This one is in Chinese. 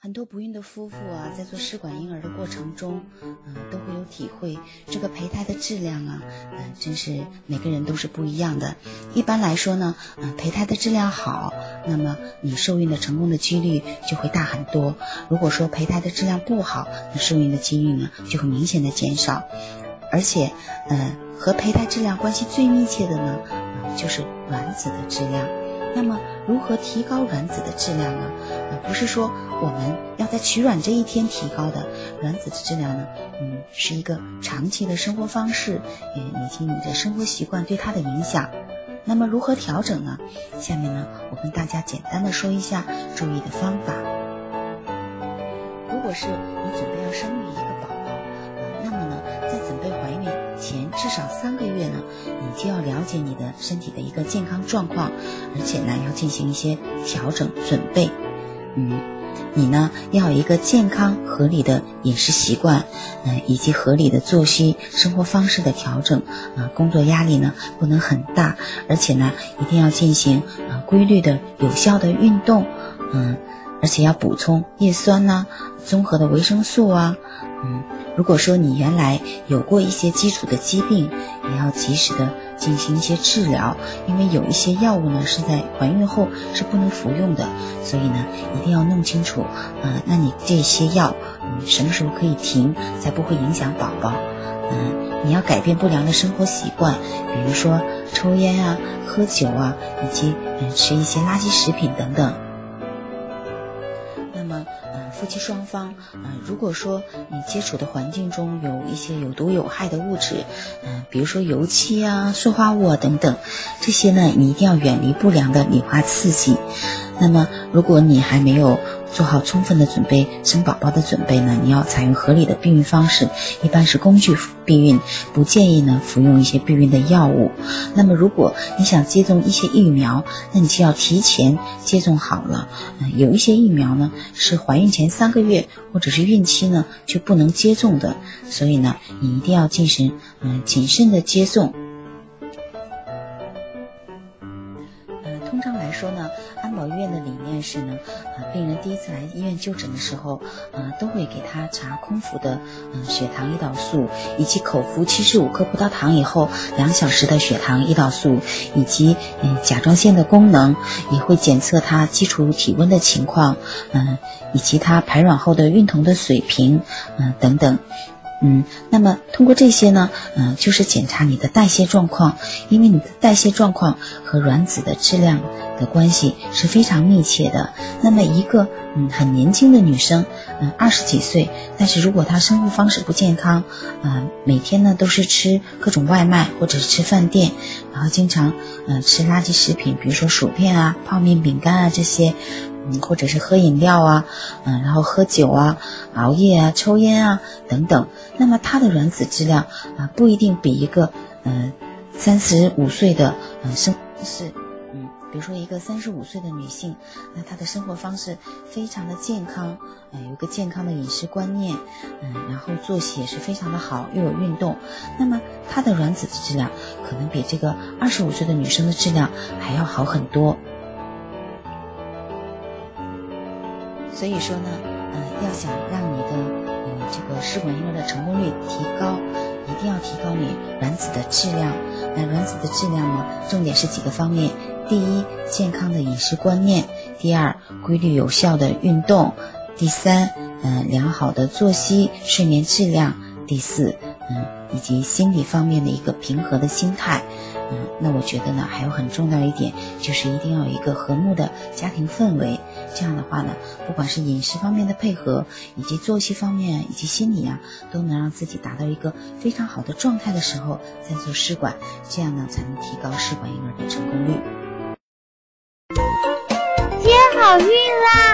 很多不孕的夫妇啊，在做试管婴儿的过程中，嗯，都会有体会，这个胚胎的质量啊，嗯，真是每个人都是不一样的。一般来说呢，嗯，胚胎的质量好，那么你受孕的成功的几率就会大很多。如果说胚胎的质量不好，那受孕的几率呢就会明显的减少。而且，嗯，和胚胎质量关系最密切的呢，就是卵子的质量。那么，如何提高卵子的质量呢？呃，不是说我们要在取卵这一天提高的，卵子的质量呢，嗯，是一个长期的生活方式，嗯，以及你的生活习惯对它的影响。那么如何调整呢？下面呢，我跟大家简单的说一下注意的方法。如果是你准备要生育前至少三个月呢，你就要了解你的身体的一个健康状况，而且呢要进行一些调整准备。嗯，你呢要有一个健康合理的饮食习惯，嗯，以及合理的作息生活方式的调整。啊，工作压力呢不能很大，而且呢一定要进行啊规律的有效的运动。嗯，而且要补充叶酸呐，综合的维生素啊。嗯，如果说你原来有过一些基础的疾病，也要及时的进行一些治疗，因为有一些药物呢是在怀孕后是不能服用的，所以呢一定要弄清楚，嗯，那你这些药，嗯，什么时候可以停，才不会影响宝宝？嗯，你要改变不良的生活习惯，比如说抽烟啊、喝酒啊，以及嗯吃一些垃圾食品等等。夫妻双方，嗯，如果说你接触的环境中有一些有毒有害的物质，嗯，比如说油漆啊、塑化物啊等等，这些呢，你一定要远离不良的理化刺激。那么，如果你还没有做好充分的准备生宝宝的准备呢，你要采用合理的避孕方式，一般是工具避孕，不建议呢服用一些避孕的药物。那么，如果你想接种一些疫苗，那你就要提前接种好了。嗯，有一些疫苗呢是怀孕前三个月或者是孕期呢就不能接种的，所以呢，你一定要进行嗯谨慎的接种。通常来说呢，安保医院的理念是呢，啊，病人第一次来医院就诊的时候，啊，都会给他查空腹的，嗯，血糖、胰岛素，以及口服七十五克葡萄糖以后两小时的血糖、胰岛素，以及嗯甲状腺的功能，也会检测他基础体温的情况，嗯，以及他排卵后的孕酮的水平，嗯，等等。嗯，那么通过这些呢，嗯，就是检查你的代谢状况，因为你的代谢状况和卵子的质量的关系是非常密切的。那么一个嗯很年轻的女生，嗯二十几岁，但是如果她生活方式不健康，嗯每天呢都是吃各种外卖或者是吃饭店，然后经常嗯吃垃圾食品，比如说薯片啊、泡面、饼干啊这些。嗯，或者是喝饮料啊，嗯，然后喝酒啊，熬夜啊，抽烟啊等等，那么她的卵子质量啊不一定比一个嗯三十五岁的嗯生是嗯，比如说一个三十五岁的女性，那她的生活方式非常的健康，嗯，有一个健康的饮食观念，嗯，然后作息也是非常的好，又有运动，那么她的卵子的质量可能比这个二十五岁的女生的质量还要好很多。所以说呢，呃，要想让你的呃这个试管婴儿的成功率提高，一定要提高你卵子的质量。那卵子的质量呢，重点是几个方面：第一，健康的饮食观念；第二，规律有效的运动；第三，嗯，良好的作息、睡眠质量；第四，嗯，以及心理方面的一个平和的心态。嗯，那我觉得呢，还有很重要一点，就是一定要有一个和睦的家庭氛围。这样的话呢，不管是饮食方面的配合，以及作息方面，以及心理啊，都能让自己达到一个非常好的状态的时候，再做试管，这样呢，才能提高试管婴儿的成功率。接好运啦！